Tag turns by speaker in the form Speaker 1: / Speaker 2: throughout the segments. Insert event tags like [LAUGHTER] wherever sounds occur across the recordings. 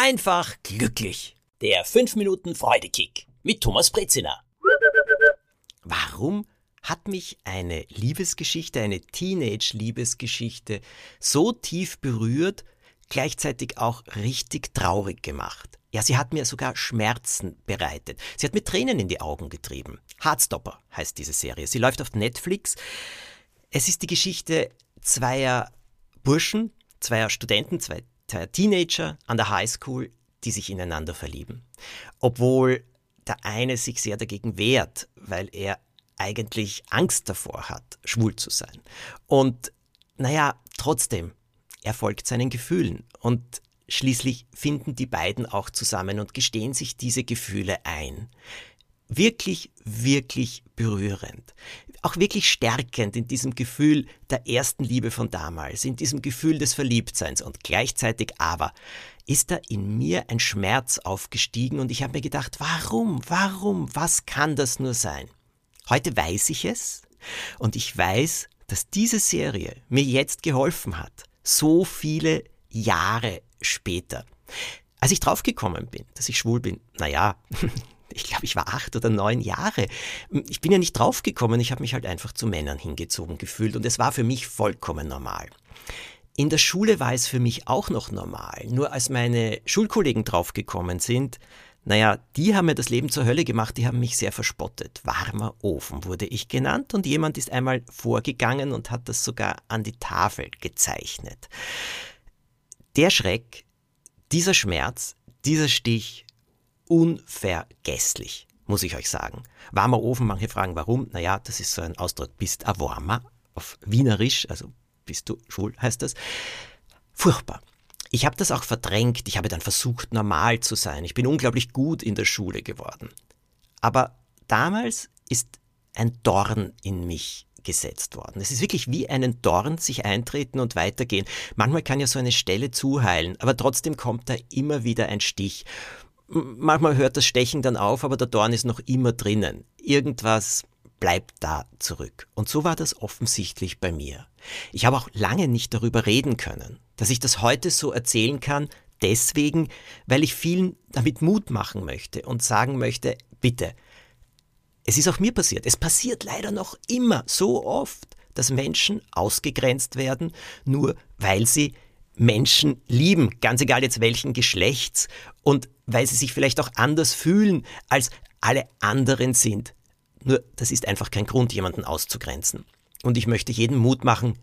Speaker 1: einfach glücklich. Der 5 Minuten Freudekick mit Thomas Brezina. Warum hat mich eine Liebesgeschichte, eine Teenage-Liebesgeschichte so tief berührt, gleichzeitig auch richtig traurig gemacht? Ja, sie hat mir sogar Schmerzen bereitet. Sie hat mir Tränen in die Augen getrieben. Heartstopper heißt diese Serie. Sie läuft auf Netflix. Es ist die Geschichte zweier Burschen, zweier Studenten, zwei Teenager an der Highschool, die sich ineinander verlieben. Obwohl der eine sich sehr dagegen wehrt, weil er eigentlich Angst davor hat, schwul zu sein. Und naja, trotzdem, er folgt seinen Gefühlen und schließlich finden die beiden auch zusammen und gestehen sich diese Gefühle ein. Wirklich, wirklich berührend auch wirklich stärkend in diesem Gefühl der ersten Liebe von damals, in diesem Gefühl des Verliebtseins und gleichzeitig aber ist da in mir ein Schmerz aufgestiegen und ich habe mir gedacht, warum, warum, was kann das nur sein? Heute weiß ich es und ich weiß, dass diese Serie mir jetzt geholfen hat, so viele Jahre später. Als ich draufgekommen bin, dass ich schwul bin, naja, [LAUGHS] ich glaube, ich war acht oder neun Jahre. Ich bin ja nicht draufgekommen, ich habe mich halt einfach zu Männern hingezogen gefühlt und es war für mich vollkommen normal. In der Schule war es für mich auch noch normal. Nur als meine Schulkollegen draufgekommen sind, naja, die haben mir das Leben zur Hölle gemacht, die haben mich sehr verspottet. Warmer Ofen wurde ich genannt und jemand ist einmal vorgegangen und hat das sogar an die Tafel gezeichnet. Der Schreck, dieser Schmerz, dieser Stich unvergesslich, muss ich euch sagen. Warmer Ofen, manche fragen warum. Naja, das ist so ein Ausdruck, bist a warmer, auf Wienerisch, also bist du schwul, heißt das. Furchtbar. Ich habe das auch verdrängt, ich habe dann versucht, normal zu sein. Ich bin unglaublich gut in der Schule geworden. Aber damals ist ein Dorn in mich gesetzt worden. Es ist wirklich wie einen Dorn sich eintreten und weitergehen. Manchmal kann ja so eine Stelle zuheilen, aber trotzdem kommt da immer wieder ein Stich manchmal hört das Stechen dann auf, aber der Dorn ist noch immer drinnen. Irgendwas bleibt da zurück. Und so war das offensichtlich bei mir. Ich habe auch lange nicht darüber reden können. Dass ich das heute so erzählen kann, deswegen, weil ich vielen damit Mut machen möchte und sagen möchte, bitte, es ist auch mir passiert. Es passiert leider noch immer so oft, dass Menschen ausgegrenzt werden, nur weil sie Menschen lieben, ganz egal jetzt welchen Geschlechts und weil sie sich vielleicht auch anders fühlen, als alle anderen sind. Nur das ist einfach kein Grund, jemanden auszugrenzen. Und ich möchte jeden Mut machen,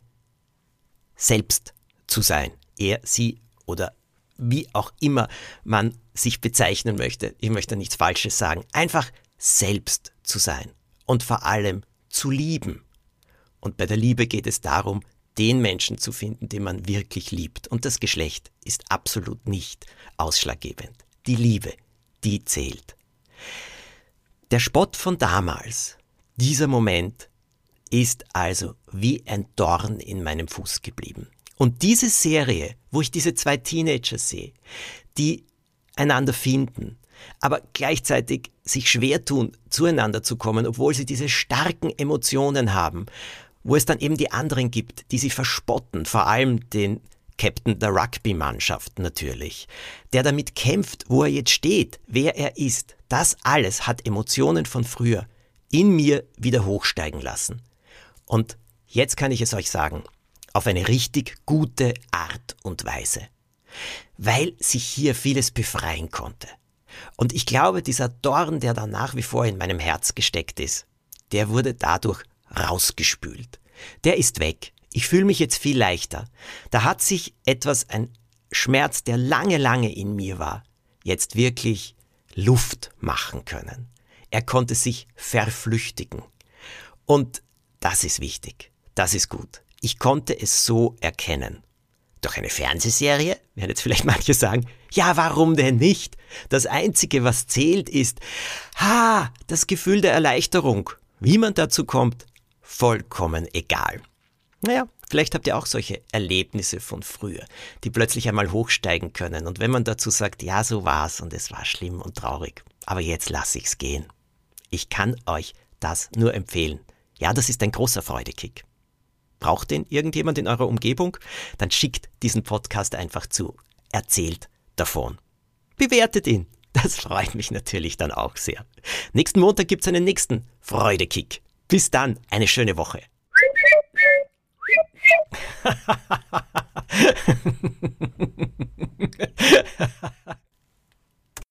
Speaker 1: selbst zu sein. Er, sie oder wie auch immer man sich bezeichnen möchte. Ich möchte nichts Falsches sagen. Einfach selbst zu sein und vor allem zu lieben. Und bei der Liebe geht es darum, den Menschen zu finden, den man wirklich liebt. Und das Geschlecht ist absolut nicht ausschlaggebend. Die Liebe, die zählt. Der Spott von damals, dieser Moment, ist also wie ein Dorn in meinem Fuß geblieben. Und diese Serie, wo ich diese zwei Teenager sehe, die einander finden, aber gleichzeitig sich schwer tun, zueinander zu kommen, obwohl sie diese starken Emotionen haben wo es dann eben die anderen gibt, die sie verspotten, vor allem den Captain der Rugby-Mannschaft natürlich, der damit kämpft, wo er jetzt steht, wer er ist. Das alles hat Emotionen von früher in mir wieder hochsteigen lassen. Und jetzt kann ich es euch sagen, auf eine richtig gute Art und Weise. Weil sich hier vieles befreien konnte. Und ich glaube, dieser Dorn, der da nach wie vor in meinem Herz gesteckt ist, der wurde dadurch rausgespült. Der ist weg. Ich fühle mich jetzt viel leichter. Da hat sich etwas, ein Schmerz, der lange, lange in mir war, jetzt wirklich Luft machen können. Er konnte sich verflüchtigen. Und das ist wichtig. Das ist gut. Ich konnte es so erkennen. Durch eine Fernsehserie, werden jetzt vielleicht [LAUGHS] manche sagen, ja, warum denn nicht? Das Einzige, was zählt, ist, ha, das Gefühl der Erleichterung. Wie man dazu kommt, vollkommen egal. Naja, vielleicht habt ihr auch solche Erlebnisse von früher, die plötzlich einmal hochsteigen können. Und wenn man dazu sagt, ja, so war's und es war schlimm und traurig, aber jetzt lasse ich's gehen. Ich kann euch das nur empfehlen. Ja, das ist ein großer Freudekick. Braucht den irgendjemand in eurer Umgebung? Dann schickt diesen Podcast einfach zu. Erzählt davon. bewertet ihn. Das freut mich natürlich dann auch sehr. Nächsten Montag gibt's einen nächsten Freudekick. Bis dann, eine schöne Woche. [LAUGHS]